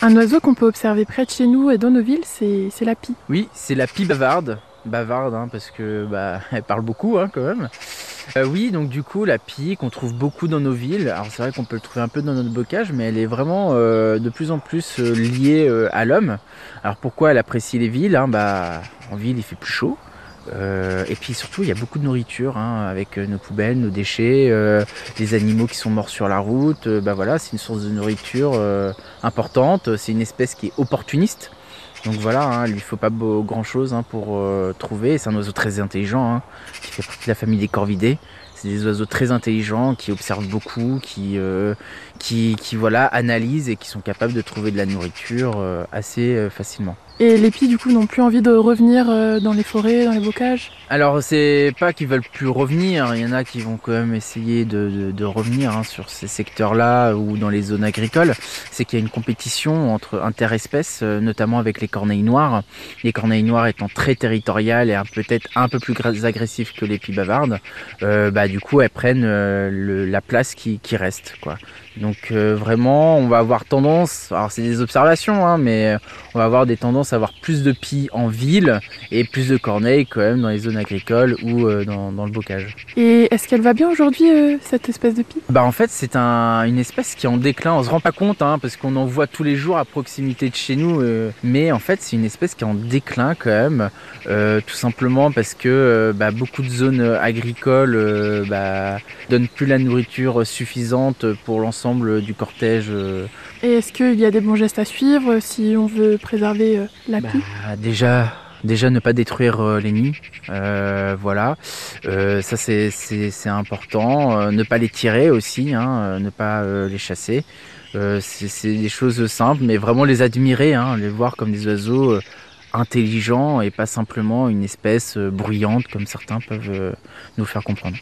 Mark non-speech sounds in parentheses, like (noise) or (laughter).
Un oiseau qu'on peut observer près de chez nous et dans nos villes, c'est la pie. Oui, c'est la pie bavarde. Bavarde, hein, parce que bah, (laughs) elle parle beaucoup hein, quand même. Euh, oui, donc du coup, la pie qu'on trouve beaucoup dans nos villes. Alors c'est vrai qu'on peut le trouver un peu dans notre bocage, mais elle est vraiment euh, de plus en plus euh, liée à l'homme. Alors pourquoi elle apprécie les villes hein, bah, En ville, il fait plus chaud. Et puis surtout, il y a beaucoup de nourriture hein, avec nos poubelles, nos déchets, les animaux qui sont morts sur la route. bah voilà, c'est une source de nourriture importante. C'est une espèce qui est opportuniste. Donc voilà, hein, il ne faut pas grand chose hein, pour euh, trouver. C'est un oiseau très intelligent hein, qui fait partie de la famille des corvidés. C'est des oiseaux très intelligents qui observent beaucoup, qui, euh, qui, qui, voilà, analysent et qui sont capables de trouver de la nourriture euh, assez facilement. Et les pies, du coup, n'ont plus envie de revenir euh, dans les forêts, dans les bocages Alors, c'est pas qu'ils veulent plus revenir. Il y en a qui vont quand même essayer de, de, revenir hein, sur ces secteurs-là ou dans les zones agricoles. C'est qu'il y a une compétition entre interespèces, euh, notamment avec les corneilles noires. Les corneilles noires étant très territoriales et peut-être un peu plus agressives que les pies bavardes, euh, bah, du coup, elles prennent la place qui, qui reste. Quoi. Donc vraiment, on va avoir tendance, alors c'est des observations, hein, mais on va avoir des tendances à avoir plus de pies en ville et plus de corneilles quand même dans les zones agricoles ou euh, dans, le bocage. Et est-ce qu'elle va bien aujourd'hui, euh, cette espèce de pie Bah en fait c'est un, une espèce qui est en déclin, on se rend pas compte hein, parce qu'on en voit tous les jours à proximité de chez nous, euh, mais en fait c'est une espèce qui est en déclin quand même, tout simplement parce que bah, beaucoup de zones agricoles bah, donnent plus la nourriture suffisante pour l'ensemble du cortège. Et est-ce qu'il y a des bons gestes à suivre si on veut préserver la bah, Déjà, déjà ne pas détruire euh, les nids, euh, voilà. ça c'est important. ne pas les tirer aussi, hein, ne pas les chasser. c'est des choses simples, mais vraiment les admirer, hein, les voir comme des oiseaux intelligents et pas simplement une espèce bruyante comme certains peuvent nous faire comprendre.